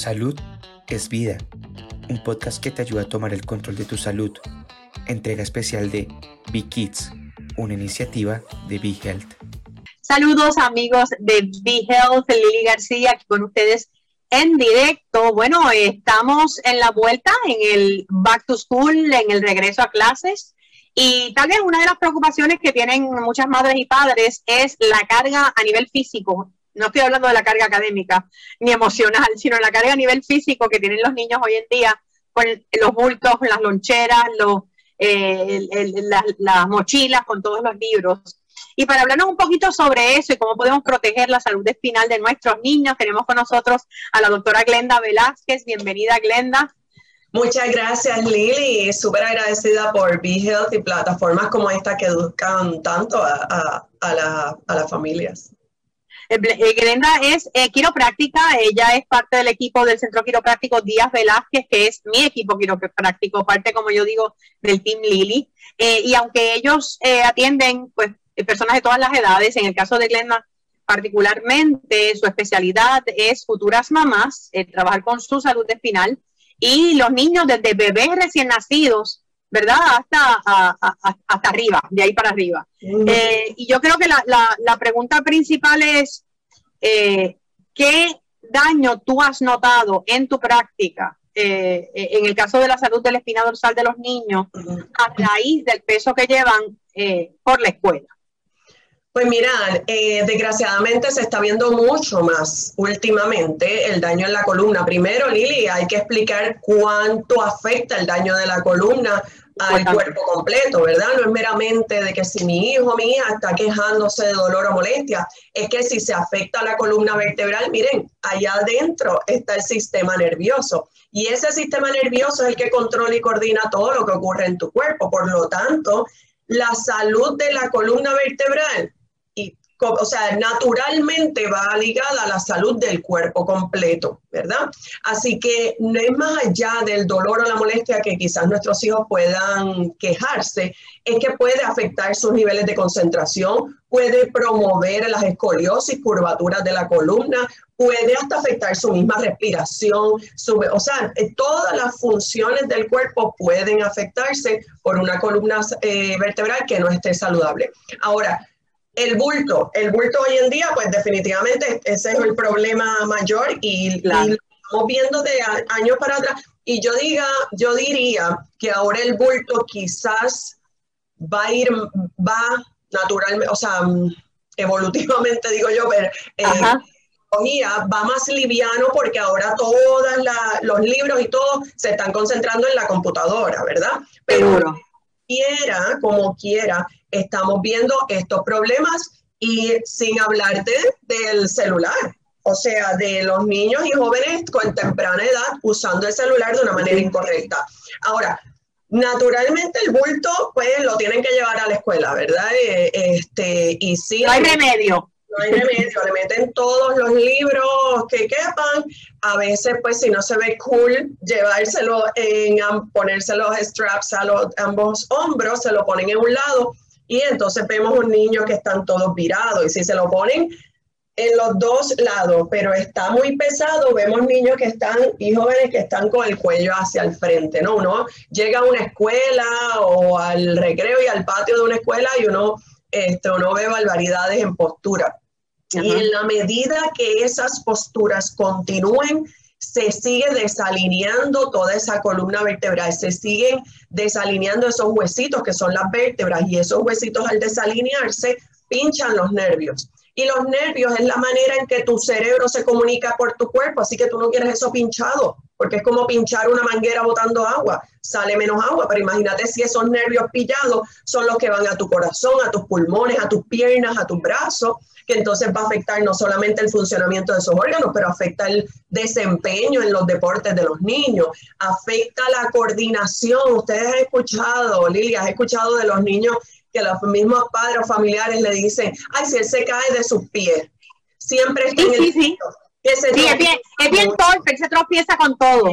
Salud es vida, un podcast que te ayuda a tomar el control de tu salud. Entrega especial de Be Kids, una iniciativa de Be Health. Saludos amigos de Be Health, Lili García, aquí con ustedes en directo. Bueno, estamos en la vuelta, en el back to school, en el regreso a clases. Y tal vez una de las preocupaciones que tienen muchas madres y padres es la carga a nivel físico. No estoy hablando de la carga académica ni emocional, sino la carga a nivel físico que tienen los niños hoy en día con los bultos, las loncheras, los, eh, las mochilas con todos los libros. Y para hablarnos un poquito sobre eso y cómo podemos proteger la salud espinal de nuestros niños, tenemos con nosotros a la doctora Glenda Velázquez. Bienvenida, Glenda. Muchas gracias, Lili. Súper agradecida por Be Health y plataformas como esta que educan tanto a, las familias. Eh, eh, Glenda es eh, quiropráctica, ella es parte del equipo del Centro Quiropráctico Díaz Velázquez, que es mi equipo quiropráctico, parte, como yo digo, del Team Lili. y aunque ellos atienden pues, personas de todas las edades, en el caso de Glenda particularmente, su especialidad es futuras mamás, trabajar con su salud espinal y los niños desde bebés recién nacidos, ¿verdad? Hasta, hasta arriba, de ahí para arriba. Eh, y yo creo que la, la, pregunta principal es, eh, ¿qué daño tú has notado en tu práctica, eh, en el caso de la salud de la espina dorsal de los niños, a raíz del peso que llevan por la escuela? Pues mira, eh, desgraciadamente se está viendo mucho más últimamente el daño en la columna. Primero, Lili, hay que explicar cuánto afecta el daño de la columna al cuerpo completo, ¿verdad? No es meramente de que si mi hijo o mi hija está quejándose de dolor o molestia, es que si se afecta la columna vertebral, miren, allá adentro está el sistema nervioso y ese sistema nervioso es el que controla y coordina todo lo que ocurre en tu cuerpo. Por lo tanto, la salud de la columna vertebral o sea, naturalmente va ligada a la salud del cuerpo completo, ¿verdad? Así que no es más allá del dolor o la molestia que quizás nuestros hijos puedan quejarse, es que puede afectar sus niveles de concentración, puede promover las escoliosis, curvaturas de la columna, puede hasta afectar su misma respiración, o sea, eh, todas las funciones del cuerpo pueden afectarse por una columna eh, vertebral que no esté saludable. Ahora, el bulto, el bulto hoy en día, pues definitivamente ese es el problema mayor y, lo estamos viendo de años para atrás. Y yo diga, yo diría que ahora el bulto quizás va a ir, va naturalmente, o sea, evolutivamente digo yo, pero eh, va más liviano porque ahora todos los libros y todo se están concentrando en la computadora, ¿verdad? Pero quiera, como quiera, estamos viendo estos problemas y sin hablarte del celular. O sea, de los niños y jóvenes con temprana edad usando el celular de una manera incorrecta. Ahora, naturalmente el bulto, pues lo tienen que llevar a la escuela, ¿verdad? Eh, este, y sí. No hay remedio no hay remedio, le meten todos los libros que quepan. A veces, pues, si no se ve cool, llevárselo en, ponerse los straps a los ambos hombros, se lo ponen en un lado y entonces vemos un niño que están todos virados. Y si se lo ponen en los dos lados, pero está muy pesado, vemos niños que están y jóvenes que están con el cuello hacia el frente, ¿no? Uno llega a una escuela o al recreo y al patio de una escuela y uno, este, uno ve barbaridades en postura. Y en la medida que esas posturas continúen, se sigue desalineando toda esa columna vertebral, se siguen desalineando esos huesitos que son las vértebras y esos huesitos al desalinearse pinchan los nervios. Y los nervios es la manera en que tu cerebro se comunica por tu cuerpo, así que tú no quieres eso pinchado, porque es como pinchar una manguera botando agua, sale menos agua, pero imagínate si esos nervios pillados son los que van a tu corazón, a tus pulmones, a tus piernas, a tus brazos, que entonces va a afectar no solamente el funcionamiento de esos órganos, pero afecta el desempeño en los deportes de los niños, afecta la coordinación. Ustedes han escuchado, Lilia, has escuchado de los niños que los mismos padres o familiares le dicen, ay, si él se cae de sus pies, siempre está en el sí, sí. es bien, es bien torpe, se tropieza con todo.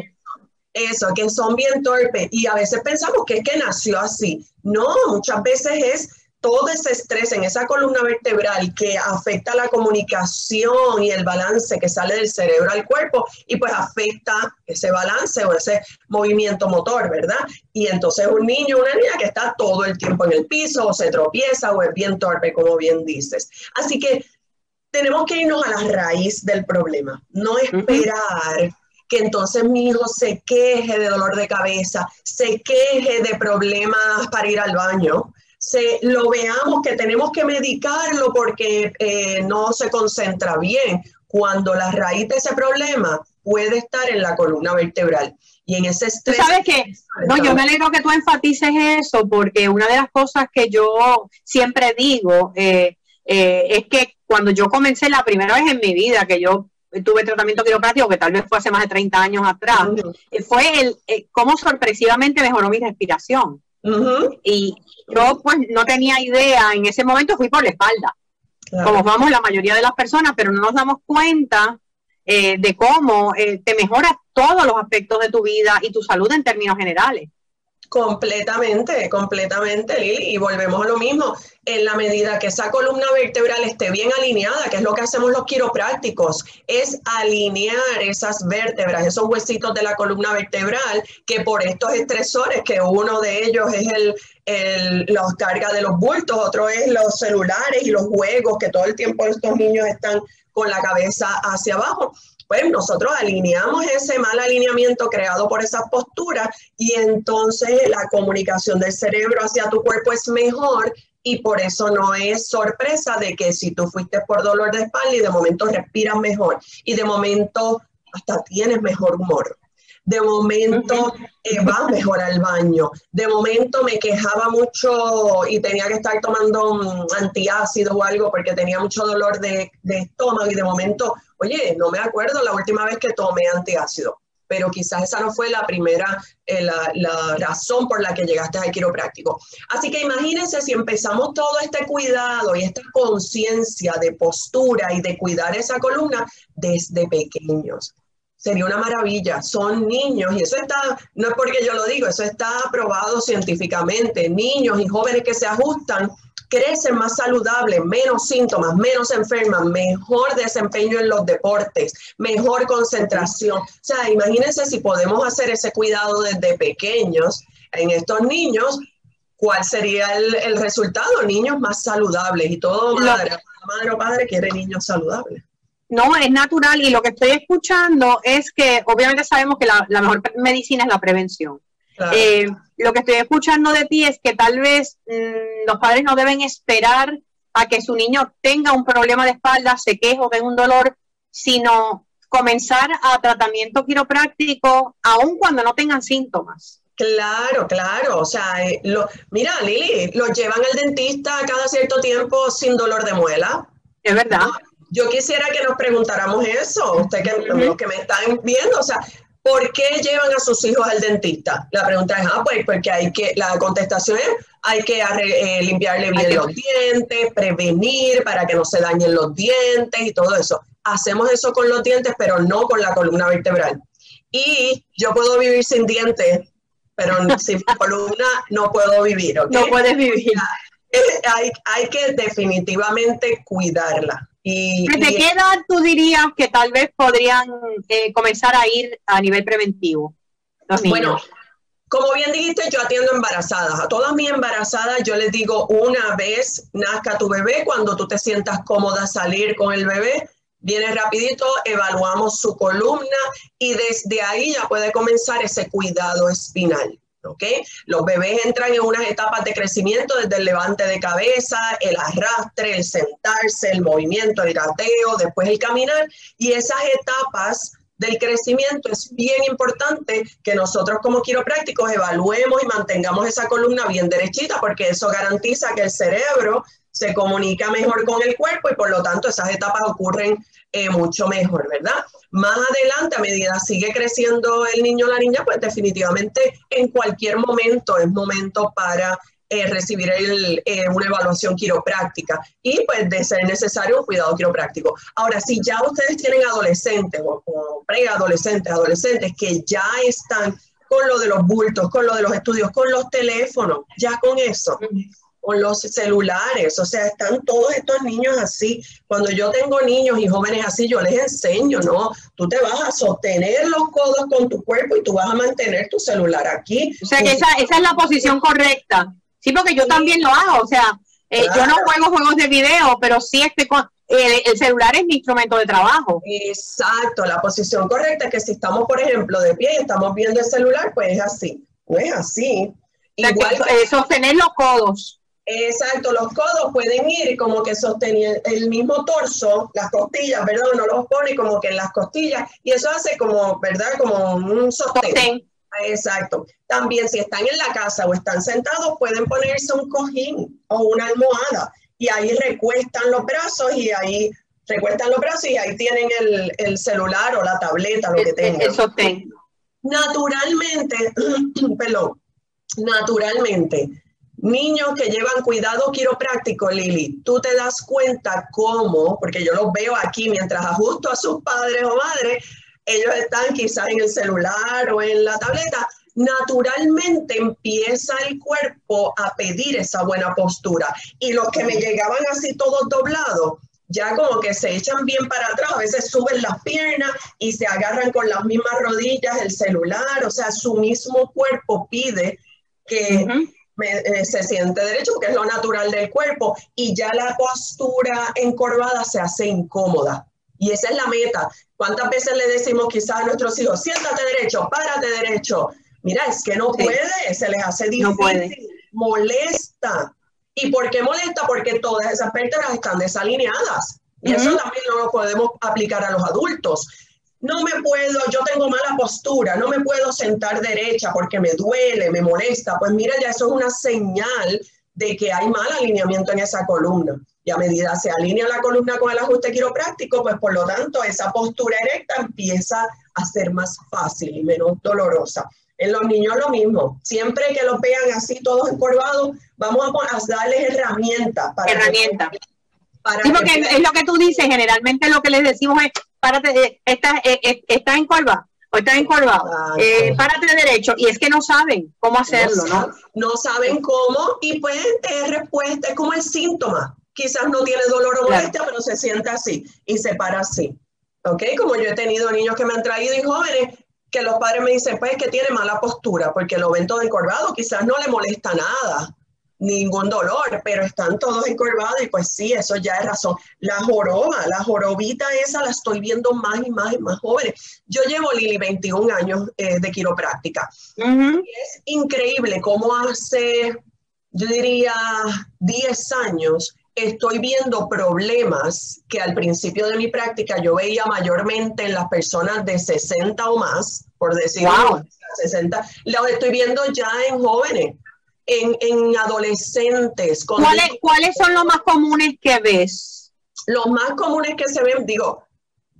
Eso, que son bien torpes y a veces pensamos que es que nació así. No, muchas veces es todo ese estrés en esa columna vertebral que afecta la comunicación y el balance que sale del cerebro al cuerpo y pues afecta ese balance o ese movimiento motor, ¿verdad? Y entonces un niño una niña que está todo el tiempo en el piso o se tropieza o es bien torpe, como bien dices. Así que tenemos que irnos a la raíz del problema, no esperar que entonces mi hijo se queje de dolor de cabeza, se queje de problemas para ir al baño, se, lo veamos que tenemos que medicarlo porque eh, no se concentra bien, cuando la raíz de ese problema puede estar en la columna vertebral. Y en ese estrés... ¿Sabes qué? No, yo me alegro que tú enfatices eso porque una de las cosas que yo siempre digo eh, eh, es que cuando yo comencé la primera vez en mi vida que yo tuve tratamiento quiropráctico, que tal vez fue hace más de 30 años atrás, fue el cómo sorpresivamente mejoró mi respiración. Y yo pues no tenía idea, en ese momento fui por la espalda, como vamos la mayoría de las personas, pero no nos damos cuenta eh, de cómo eh, te mejora todos los aspectos de tu vida y tu salud en términos generales. Completamente, completamente, Lili. Y volvemos a lo mismo. En la medida que esa columna vertebral esté bien alineada, que es lo que hacemos los quiroprácticos, es alinear esas vértebras, esos huesitos de la columna vertebral, que por estos estresores, que uno de ellos es el, el los carga de los bultos, otro es los celulares y los juegos, que todo el tiempo estos niños están con la cabeza hacia abajo pues nosotros alineamos ese mal alineamiento creado por esa postura y entonces la comunicación del cerebro hacia tu cuerpo es mejor y por eso no es sorpresa de que si tú fuiste por dolor de espalda y de momento respiras mejor y de momento hasta tienes mejor humor de momento eh, va mejor al baño, de momento me quejaba mucho y tenía que estar tomando um, antiácido o algo porque tenía mucho dolor de, estómago y de momento, oye, no me acuerdo la última vez que tomé antiácido, pero quizás esa no fue la primera, eh, la, la, razón por la que llegaste al quiropráctico. Así que imagínense si empezamos todo este cuidado y esta conciencia de postura y de cuidar esa columna desde pequeños sería una maravilla. Son niños, y eso está, no es porque yo lo digo, eso está aprobado científicamente. Niños y jóvenes que se ajustan crecen más saludables, menos síntomas, menos enfermas, mejor desempeño en los deportes, mejor concentración. O sea, imagínense si podemos hacer ese cuidado desde pequeños en estos niños, ¿cuál sería el, resultado? Niños más saludables y todo madre, madre o padre quiere niños saludables. No, es natural y lo que estoy escuchando es que obviamente sabemos que la, mejor medicina es la prevención. Eh, lo que estoy escuchando de ti es que tal vez mm, los padres no deben esperar a que su niño tenga un problema de espalda, se queje o tenga un dolor, sino comenzar a tratamiento quiropráctico aun cuando no tengan síntomas. Claro, claro. O sea, eh, lo, mira, Lili, los llevan al dentista cada cierto tiempo sin dolor de muela. Es verdad. Yo quisiera que nos preguntáramos eso, usted que, los que me están viendo, o sea, ¿por qué llevan a sus hijos al dentista? La pregunta es, ah, pues porque hay que, la contestación es, hay que eh, limpiarle bien los dientes, prevenir para que no se dañen los dientes y todo eso. Hacemos eso con los dientes, pero no con la columna vertebral. Y yo puedo vivir sin dientes, pero sin columna no puedo vivir. No puedes vivir. Hay, hay que definitivamente cuidarla. ¿Desde qué edad tú dirías que tal vez podrían eh, comenzar a ir a nivel preventivo? Bueno, como bien dijiste, yo atiendo embarazadas. A todas mis embarazadas yo les digo una vez nazca tu bebé, cuando tú te sientas cómoda salir con el bebé, viene rapidito, evaluamos su columna y desde ahí ya puede comenzar ese cuidado espinal. Los bebés entran en unas etapas de crecimiento desde el levante de cabeza, el arrastre, el sentarse, el movimiento, el gateo, después el caminar y esas etapas del crecimiento es bien importante que nosotros como quiroprácticos evaluemos y mantengamos esa columna bien derechita porque eso garantiza que el cerebro se comunica mejor con el cuerpo y por lo tanto esas etapas ocurren eh, mucho mejor, ¿verdad? Más adelante, a medida sigue creciendo el niño o la niña, pues definitivamente en cualquier momento es momento para eh, recibir eh, una evaluación quiropráctica y pues de ser necesario un cuidado quiropráctico. Ahora, si ya ustedes tienen adolescentes o, o preadolescentes, adolescentes que ya están con lo de los bultos, con lo de los estudios, con los teléfonos, ya con eso con los celulares, o sea, están todos estos niños así. Cuando yo tengo niños y jóvenes así, yo les enseño, ¿no? Tú te vas a sostener los codos con tu cuerpo y tú vas a mantener tu celular aquí. O sea, que esa, esa es la posición correcta. Sí, porque yo también lo hago, o sea, eh, yo no juego juegos de video, pero sí estoy con, el, celular es mi instrumento de trabajo. Exacto, la posición correcta es que si estamos, por ejemplo, de pie y estamos viendo el celular, pues es así, no es así. Igual que, sostener los codos. Exacto, los codos pueden ir como que sostener el mismo torso, las costillas, ¿verdad? Uno los pone como que en las costillas y eso hace como, ¿verdad? Como un sostén. Exacto. También si están en la casa o están sentados, pueden ponerse un cojín o una almohada y ahí recuestan los brazos y ahí recuestan los brazos y ahí tienen el, el celular o la tableta, lo que tengan. El sostén. Naturalmente, perdón, naturalmente, Niños que llevan cuidado quiropráctico, Lili, tú te das cuenta cómo, porque yo los veo aquí mientras ajusto a sus padres o madres, ellos están quizás en el celular o en la tableta, naturalmente empieza el cuerpo a pedir esa buena postura. Y los que me llegaban así todos doblados, ya como que se echan bien para atrás, a veces suben las piernas y se agarran con las mismas rodillas el celular, o sea, su mismo cuerpo pide que eh, se siente derecho porque es lo natural del cuerpo y ya la postura encorvada se hace incómoda. Y esa es la meta. ¿Cuántas veces le decimos quizás a nuestros hijos, siéntate derecho, párate derecho? Mira, es que no puede, se les hace difícil, no puede. molesta. ¿Y por qué molesta? Porque todas esas vértebras están desalineadas. Y eso también no lo podemos aplicar a los adultos no me puedo, yo tengo mala postura, no me puedo sentar derecha porque me duele, me molesta. Pues mira, ya eso es una señal de que hay mal alineamiento en esa columna. Y a medida se alinea la columna con el ajuste quiropráctico, pues por lo tanto esa postura erecta empieza a ser más fácil y menos dolorosa. En los niños lo mismo. Siempre que los vean así todos encorvados, vamos a, darles herramientas. Para herramientas. sí, porque es lo que tú dices, generalmente lo que les decimos es, párate, eh, está, eh, eh, está en curva, o está encorvado, eh, párate derecho, y es que no saben cómo hacerlo, ¿no? No, saben cómo, y pueden tener respuesta, es como el síntoma. Quizás no tiene dolor o molestia, pero se siente así y se para así. ¿Ok? Como yo he tenido niños que me han traído y jóvenes que los padres me dicen, pues que tiene mala postura, porque lo ven todo encorvado, quizás no le molesta nada, ningún dolor, pero están todos encorvados y pues sí, eso ya es razón. La joroba, la jorobita esa la estoy viendo más y más y más jóvenes. Yo llevo, Lili, 21 años eh, de quiropráctica. es increíble cómo hace, yo diría, 10 años estoy viendo problemas que al principio de mi práctica yo veía mayormente en las personas de 60 o más, por decir 60, los estoy viendo ya en jóvenes en, adolescentes. ¿Cuáles, ¿Cuáles son los más comunes que ves? Los más comunes que se ven, digo,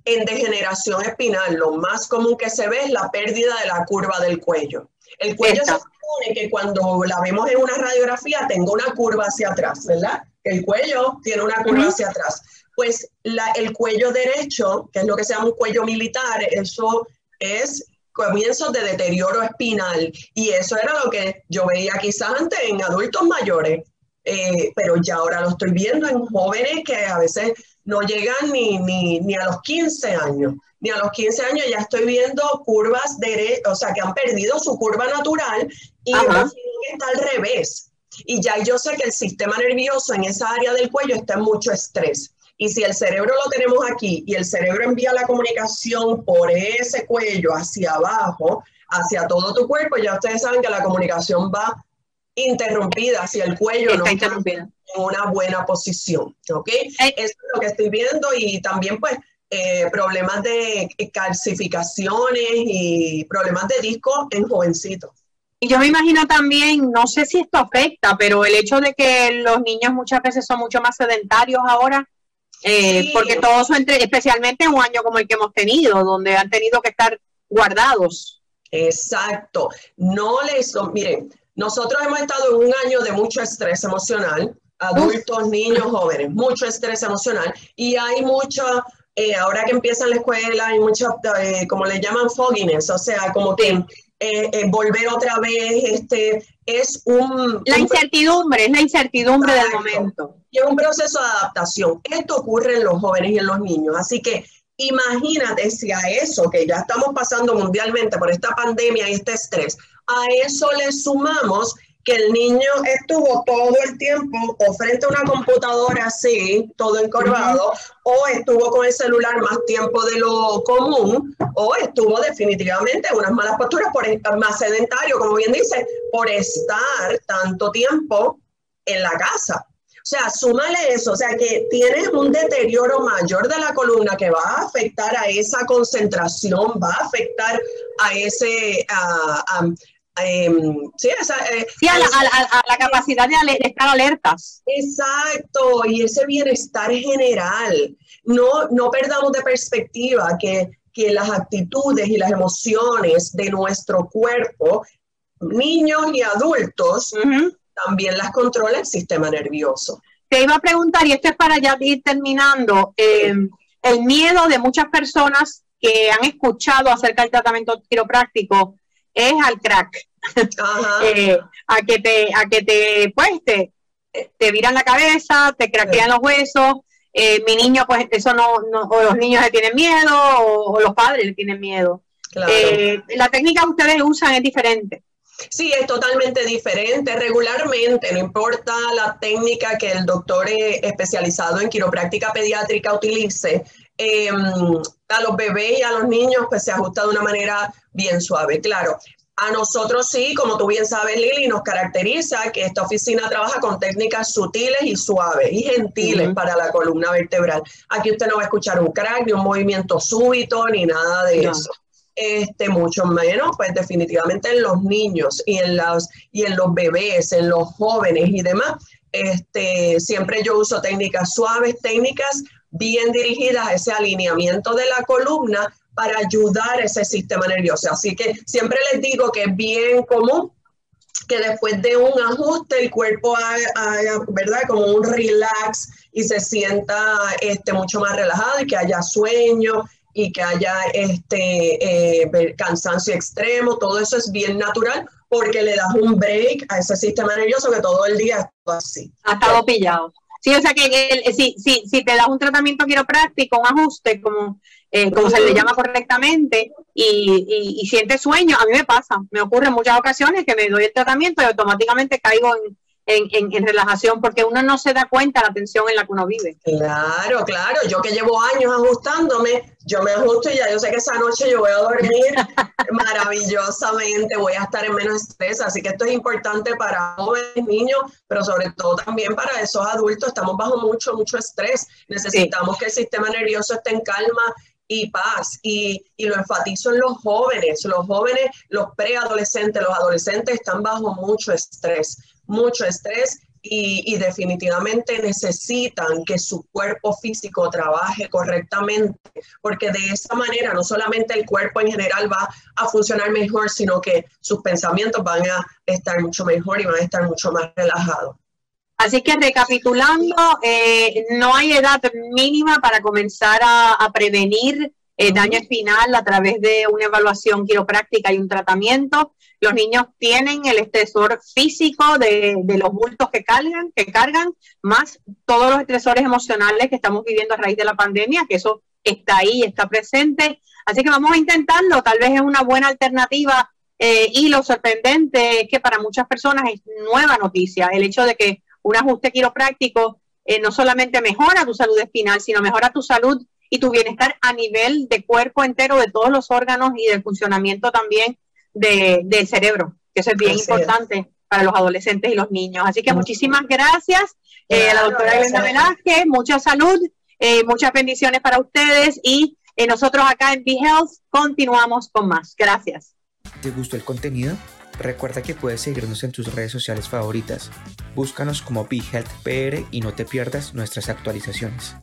en degeneración espinal, lo más común que se ve es la pérdida de la curva del cuello. El cuello se supone que cuando la vemos en una radiografía tenga una curva hacia atrás, ¿verdad? El cuello tiene una curva hacia atrás. Pues la, el cuello derecho, que es lo que se llama un cuello militar, eso es comienzos de deterioro espinal y eso era lo que yo veía quizás antes en adultos mayores, eh, pero ya ahora lo estoy viendo en jóvenes que a veces no llegan ni, ni, a los 15 años. Ni a los 15 años ya estoy viendo curvas, de, o sea, que han perdido su curva natural y está al revés. Y ya yo sé que el sistema nervioso en esa área del cuello está en mucho estrés. Y si el cerebro lo tenemos aquí y el cerebro envía la comunicación por ese cuello hacia abajo, hacia todo tu cuerpo, ya ustedes saben que la comunicación va interrumpida hacia el cuello está no en una buena posición. ¿Ok? Eso es lo que estoy viendo y también pues eh, problemas de calcificaciones y problemas de disco en jovencitos. Y yo me imagino también, no sé si esto afecta, pero el hecho de que los niños muchas veces son mucho más sedentarios ahora, eh, porque todos, entre, especialmente en un año como el que hemos tenido, donde han tenido que estar guardados. Exacto. No les, miren, nosotros hemos estado en un año de mucho estrés emocional, adultos, niños, jóvenes, mucho estrés emocional y hay mucha eh, ahora que empieza la escuela hay mucho, eh, como le llaman fogginess, o sea, como que volver otra vez, este, es un... La incertidumbre, es la incertidumbre del momento. Y es un proceso de adaptación. Esto ocurre en los jóvenes y en los niños, así que imagínate si a eso que ya estamos pasando mundialmente por esta pandemia y este estrés, a eso le sumamos que el niño estuvo todo el tiempo o frente a una computadora así, todo encorvado, o estuvo con el celular más tiempo de lo común, o estuvo definitivamente en unas malas posturas, por estar más sedentario, como bien dice, por estar tanto tiempo en la casa. O sea, súmale eso, o sea que tienes un deterioro mayor de la columna que va a afectar a esa concentración, va a afectar a ese, Em, sí, eh, a, la, capacidad de, estar alertas. Exacto, y ese bienestar general. No, no perdamos de perspectiva que, que las actitudes y las emociones de nuestro cuerpo, niños y adultos, también las controla el sistema nervioso. Te iba a preguntar, y esto es para ya ir terminando, em, el miedo de muchas personas que han escuchado acerca del tratamiento quiropráctico es al crack. Eh, a que te, a que te, pues, te, te viran la cabeza, te craquean los huesos. Eh, mi niño, pues, eso no, no, o los niños le tienen miedo, o, los padres le tienen miedo. Eh, la técnica que ustedes usan es diferente. Sí, es totalmente diferente. Regularmente, no importa la técnica que el doctor especializado en quiropráctica pediátrica utilice, em, a los bebés y a los niños pues se ajusta de una manera bien suave. Claro, a nosotros sí, como tú bien sabes, Lili, nos caracteriza que esta oficina trabaja con técnicas sutiles y suaves y gentiles para la columna vertebral. Aquí usted no va a escuchar un crack, ni un movimiento súbito, ni nada de eso. Este, mucho menos, pues definitivamente en los niños y en, los, y en los bebés, en los jóvenes y demás. Este, siempre yo uso técnicas suaves, técnicas bien dirigidas a ese alineamiento de la columna para ayudar a ese sistema nervioso. Así que siempre les digo que es bien común que después de un ajuste el cuerpo haga, ¿verdad? Como un relax y se sienta este, mucho más relajado y que haya sueño y que haya este eh, cansancio extremo, todo eso es bien natural porque le das un break a ese sistema nervioso que todo el día está así. Ha estado pillado. Sí, o sea que si, si, si te das un tratamiento quiropráctico, un ajuste, como eh, como se le llama correctamente, y, y, siente sueño, a mí me pasa, me ocurre en muchas ocasiones que me doy el tratamiento y automáticamente caigo en, en, relajación, porque uno no se da cuenta la tensión en la que uno vive. Claro, claro, yo que llevo años ajustándome, yo me ajusto y ya yo sé que esa noche yo voy a dormir maravillosamente, voy a estar en menos estrés, así que esto es importante para jóvenes, niños, pero sobre todo también para esos adultos, estamos bajo mucho, mucho estrés, necesitamos que el sistema nervioso esté en calma y paz. Y, y, lo enfatizo en los jóvenes. Los jóvenes, los preadolescentes, los adolescentes están bajo mucho estrés, mucho estrés y, definitivamente necesitan que su cuerpo físico trabaje correctamente, porque de esa manera no solamente el cuerpo en general va a funcionar mejor, sino que sus pensamientos van a estar mucho mejor y van a estar mucho más relajados. Así que recapitulando, eh, no hay edad mínima para comenzar a, prevenir eh, daño espinal a través de una evaluación quiropráctica y un tratamiento. Los niños tienen el estresor físico de, los bultos que cargan, que cargan, más todos los estresores emocionales que estamos viviendo a raíz de la pandemia, que eso está ahí, está presente. Así que vamos a intentarlo, tal vez es una buena alternativa. Eh, y lo sorprendente es que para muchas personas es nueva noticia el hecho de que un ajuste quiropráctico eh, no solamente mejora tu salud espinal, sino mejora tu salud y tu bienestar a nivel de cuerpo entero, de todos los órganos y del funcionamiento también del cerebro, que eso es bien importante para los adolescentes y los niños. Así que muchísimas gracias eh, a la doctora Glenda Velázquez, mucha salud, eh, muchas bendiciones para ustedes y nosotros acá en BeHealth continuamos con más. Gracias. ¿Te gustó el contenido? Recuerda que puedes seguirnos en tus redes sociales favoritas. Búscanos como BeHealthPR y no te pierdas nuestras actualizaciones.